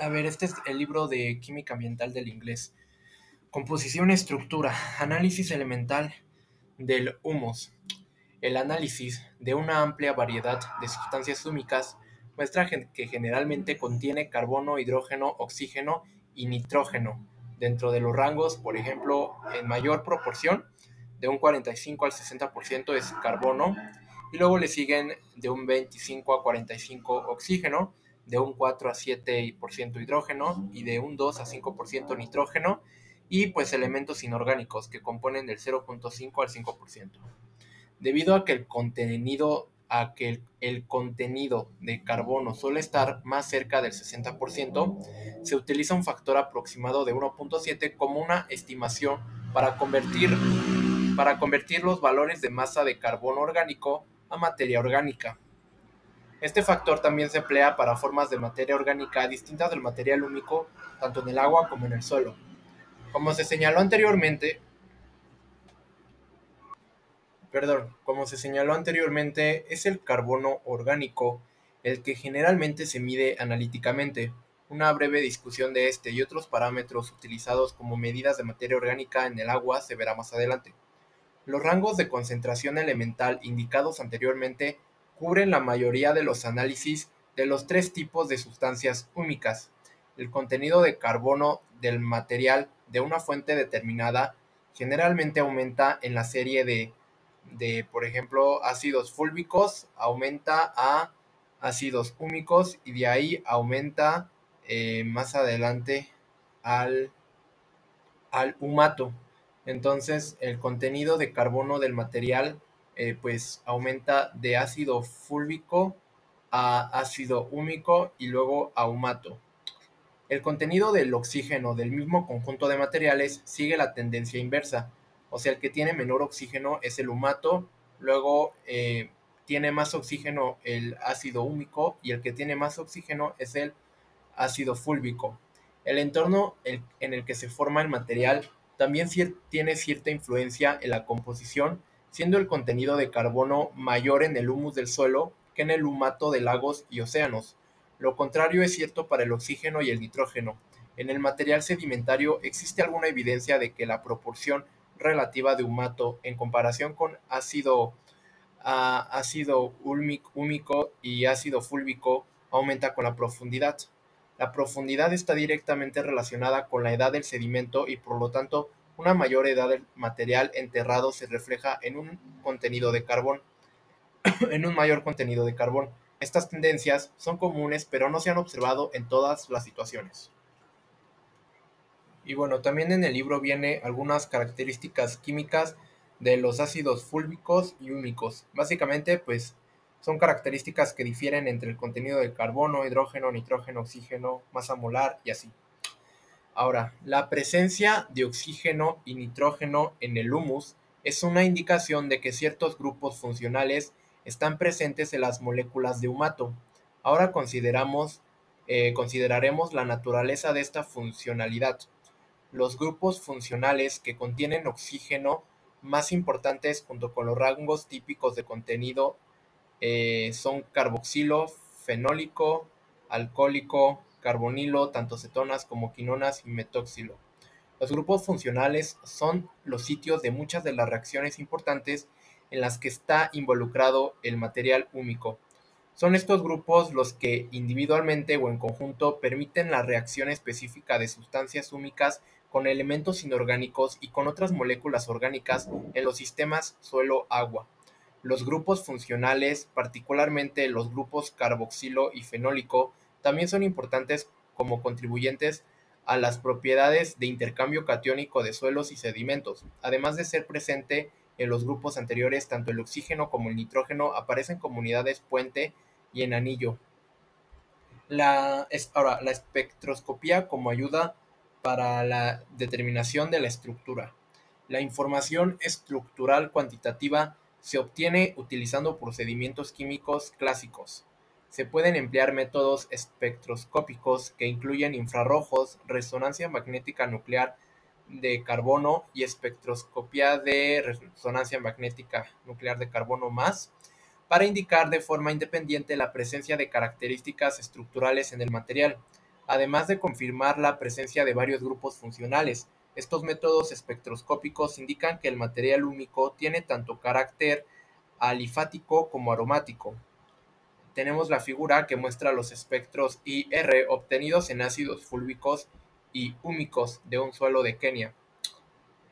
A ver, este es el libro de química ambiental del inglés. Composición, estructura, análisis elemental del humus. El análisis de una amplia variedad de sustancias húmicas muestra que generalmente contiene carbono, hidrógeno, oxígeno y nitrógeno, dentro de los rangos, por ejemplo, en mayor proporción, de un 45 al 60% es carbono, y luego le siguen de un 25 a 45 oxígeno, de un 4 a 7% hidrógeno y de un 2 a 5% nitrógeno y pues elementos inorgánicos que componen del 0.5 al 5%. Debido a que el contenido a que el, contenido de carbono suele estar más cerca del 60%, se utiliza un factor aproximado de 1.7 como una estimación para convertir, para convertir los valores de masa de carbono orgánico a materia orgánica. Este factor también se emplea para formas de materia orgánica distintas del material único, tanto en el agua como en el suelo. Como se señaló anteriormente, perdón, como se señaló anteriormente, es el carbono orgánico el que generalmente se mide analíticamente. Una breve discusión de este y otros parámetros utilizados como medidas de materia orgánica en el agua se verá más adelante. Los rangos de concentración elemental indicados anteriormente cubren la mayoría de los análisis de los tres tipos de sustancias húmicas. El contenido de carbono del material de una fuente determinada generalmente aumenta en la serie de, de por ejemplo, ácidos fúlbicos, aumenta a ácidos húmicos y de ahí aumenta eh, más adelante al, al humato. Entonces, el contenido de carbono del material eh, pues aumenta de ácido fúlvico a ácido húmico y luego a humato. El contenido del oxígeno del mismo conjunto de materiales sigue la tendencia inversa, o sea, el que tiene menor oxígeno es el humato, luego eh, tiene más oxígeno el ácido húmico y el que tiene más oxígeno es el ácido fúlvico. El entorno en el que se forma el material también tiene cierta influencia en la composición siendo el contenido de carbono mayor en el humus del suelo que en el humato de lagos y océanos. Lo contrario es cierto para el oxígeno y el nitrógeno. En el material sedimentario existe alguna evidencia de que la proporción relativa de humato en comparación con ácido, ácido húmico y ácido fúlvico aumenta con la profundidad. La profundidad está directamente relacionada con la edad del sedimento y por lo tanto una mayor edad del material enterrado se refleja en un contenido de carbón, en un mayor contenido de carbón. Estas tendencias son comunes, pero no se han observado en todas las situaciones. Y bueno, también en el libro viene algunas características químicas de los ácidos fúlvicos y húmicos. Básicamente, pues son características que difieren entre el contenido de carbono, hidrógeno, nitrógeno, oxígeno, masa molar y así. Ahora, la presencia de oxígeno y nitrógeno en el humus es una indicación de que ciertos grupos funcionales están presentes en las moléculas de humato. Ahora consideramos, eh, consideraremos la naturaleza de esta funcionalidad. Los grupos funcionales que contienen oxígeno más importantes junto con los rangos típicos de contenido eh, son carboxilo, fenólico, alcohólico, carbonilo, tanto cetonas como quinonas y metoxilo. Los grupos funcionales son los sitios de muchas de las reacciones importantes en las que está involucrado el material húmico. Son estos grupos los que individualmente o en conjunto permiten la reacción específica de sustancias húmicas con elementos inorgánicos y con otras moléculas orgánicas en los sistemas suelo-agua. Los grupos funcionales, particularmente los grupos carboxilo y fenólico, también son importantes como contribuyentes a las propiedades de intercambio catiónico de suelos y sedimentos. Además de ser presente en los grupos anteriores, tanto el oxígeno como el nitrógeno aparecen como unidades puente y en anillo. La, ahora, la espectroscopía como ayuda para la determinación de la estructura. La información estructural cuantitativa se obtiene utilizando procedimientos químicos clásicos. Se pueden emplear métodos espectroscópicos que incluyen infrarrojos, resonancia magnética nuclear de carbono y espectroscopía de resonancia magnética nuclear de carbono más para indicar de forma independiente la presencia de características estructurales en el material. además de confirmar la presencia de varios grupos funcionales. Estos métodos espectroscópicos indican que el material húmico tiene tanto carácter alifático como aromático. Tenemos la figura que muestra los espectros IR obtenidos en ácidos fúlvicos y húmicos de un suelo de Kenia.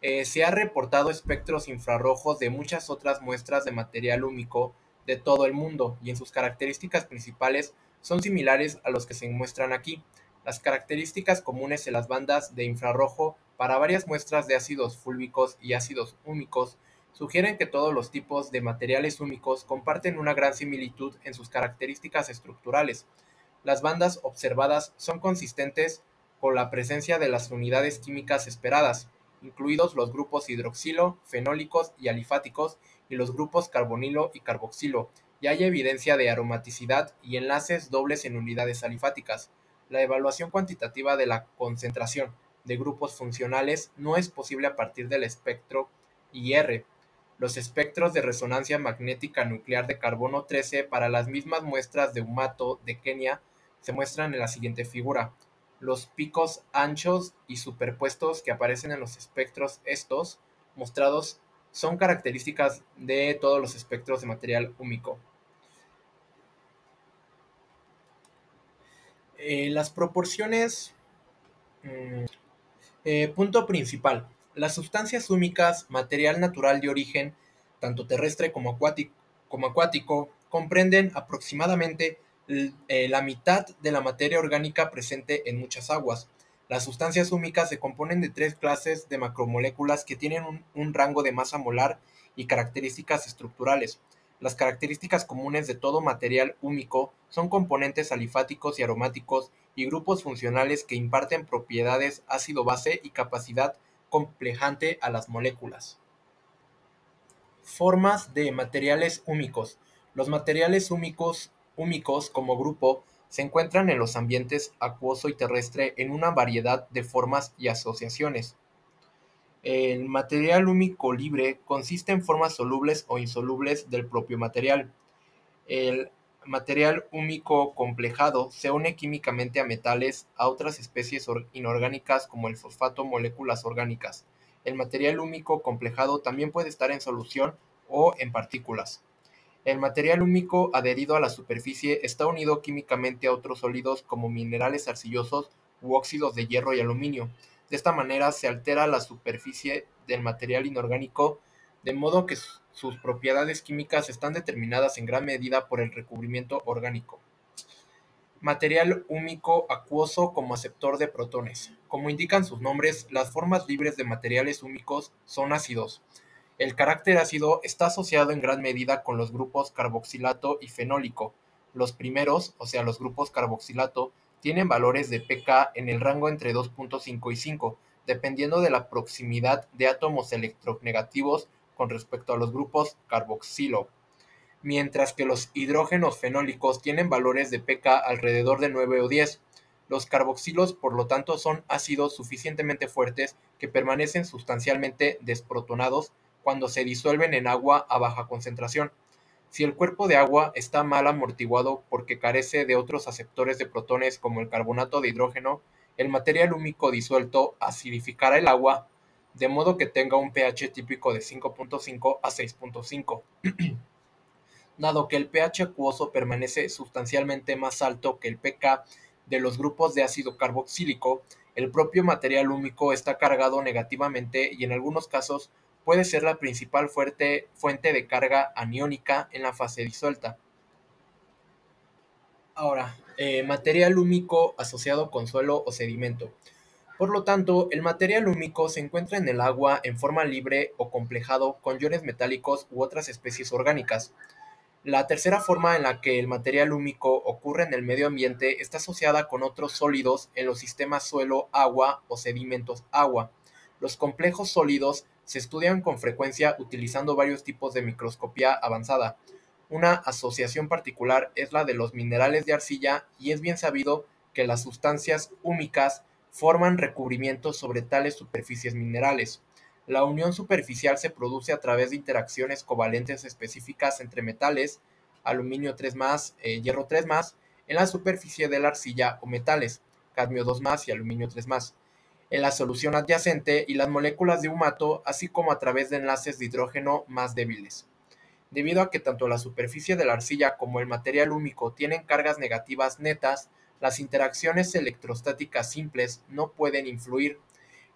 Eh, se ha reportado espectros infrarrojos de muchas otras muestras de material húmico de todo el mundo y en sus características principales son similares a los que se muestran aquí. Las características comunes en las bandas de infrarrojo para varias muestras de ácidos fúlvicos y ácidos húmicos sugieren que todos los tipos de materiales húmicos comparten una gran similitud en sus características estructurales. Las bandas observadas son consistentes con la presencia de las unidades químicas esperadas, incluidos los grupos hidroxilo, fenólicos y alifáticos y los grupos carbonilo y carboxilo, y hay evidencia de aromaticidad y enlaces dobles en unidades alifáticas. La evaluación cuantitativa de la concentración de grupos funcionales no es posible a partir del espectro IR. Los espectros de resonancia magnética nuclear de carbono 13 para las mismas muestras de humato de Kenia se muestran en la siguiente figura. Los picos anchos y superpuestos que aparecen en los espectros estos mostrados son características de todos los espectros de material húmico. Eh, las proporciones... Mm, eh, punto principal. Las sustancias húmicas, material natural de origen, tanto terrestre como acuático, comprenden aproximadamente eh, la mitad de la materia orgánica presente en muchas aguas. Las sustancias húmicas se componen de tres clases de macromoléculas que tienen un rango de masa molar y características estructurales. Las características comunes de todo material húmico son componentes alifáticos y aromáticos y grupos funcionales que imparten propiedades ácido-base y capacidad complejante a las moléculas. Formas de materiales húmicos. Los materiales húmicos, como grupo se encuentran en los ambientes acuoso y terrestre en una variedad de formas y asociaciones. El material húmico libre consiste en formas solubles o insolubles del propio material. El material húmico complejado se une químicamente a metales, a otras especies inorgánicas como el fosfato, moléculas orgánicas. El material húmico complejado también puede estar en solución o en partículas. El material húmico adherido a la superficie está unido químicamente a otros sólidos como minerales arcillosos u óxidos de hierro y aluminio. De esta manera se altera la superficie del material inorgánico, de modo que sus propiedades químicas están determinadas en gran medida por el recubrimiento orgánico. Material húmico acuoso como aceptor de protones. Como indican sus nombres, las formas libres de materiales húmicos son ácidos. El carácter ácido está asociado en gran medida con los grupos carboxilato y fenólico. Los primeros, o sea, los grupos carboxilato, tienen valores de pK en el rango entre 2.5 y 5, dependiendo de la proximidad de átomos electronegativos con respecto a los grupos carboxilo, mientras que los hidrógenos fenólicos tienen valores de pK alrededor de 9 o 10. Los carboxilos, por lo tanto, son ácidos suficientemente fuertes que permanecen sustancialmente desprotonados cuando se disuelven en agua a baja concentración. Si el cuerpo de agua está mal amortiguado porque carece de otros aceptores de protones como el carbonato de hidrógeno, el material húmico disuelto acidificará el agua de modo que tenga un pH típico de 5.5 a 6.5. Dado que el pH acuoso permanece sustancialmente más alto que el pK de los grupos de ácido carboxílico, el propio material húmico está cargado negativamente y en algunos casos puede ser la principal fuerte, fuente de carga aniónica en la fase disuelta. Ahora, eh, material húmico asociado con suelo o sedimento. Por lo tanto, el material húmico se encuentra en el agua en forma libre o complejado con iones metálicos u otras especies orgánicas. La tercera forma en la que el material húmico ocurre en el medio ambiente está asociada con otros sólidos en los sistemas suelo-agua o sedimentos-agua. Los complejos sólidos se estudian con frecuencia utilizando varios tipos de microscopía avanzada. Una asociación particular es la de los minerales de arcilla y es bien sabido que las sustancias húmicas forman recubrimientos sobre tales superficies minerales. La unión superficial se produce a través de interacciones covalentes específicas entre metales, aluminio 3+, eh, hierro 3+, en la superficie de la arcilla o metales, cadmio 2 y aluminio 3 en la solución adyacente y las moléculas de humato, así como a través de enlaces de hidrógeno más débiles. Debido a que tanto la superficie de la arcilla como el material húmico tienen cargas negativas netas, las interacciones electrostáticas simples no pueden influir.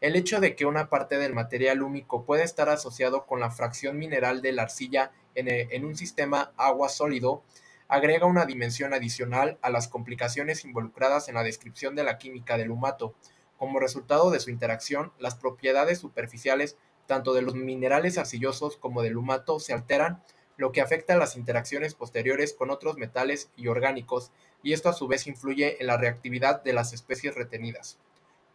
El hecho de que una parte del material húmico puede estar asociado con la fracción mineral de la arcilla en, en un sistema agua sólido agrega una dimensión adicional a las complicaciones involucradas en la descripción de la química del humato. Como resultado de su interacción, las propiedades superficiales tanto de los minerales arcillosos como del humato se alteran, lo que afecta a las interacciones posteriores con otros metales y orgánicos, y esto a su vez influye en la reactividad de las especies retenidas.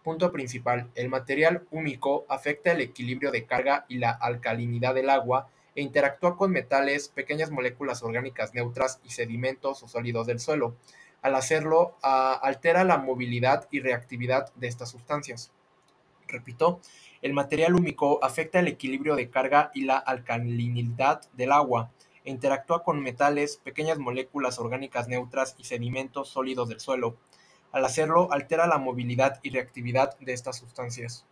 Punto principal, el material húmico afecta el equilibrio de carga y la alcalinidad del agua e interactúa con metales, pequeñas moléculas orgánicas neutras y sedimentos o sólidos del suelo. Al hacerlo, altera la movilidad y reactividad de estas sustancias. Repito, el material húmico afecta el equilibrio de carga y la alcalinidad del agua interactúa con metales, pequeñas moléculas orgánicas neutras y sedimentos sólidos del suelo. Al hacerlo, altera la movilidad y reactividad de estas sustancias.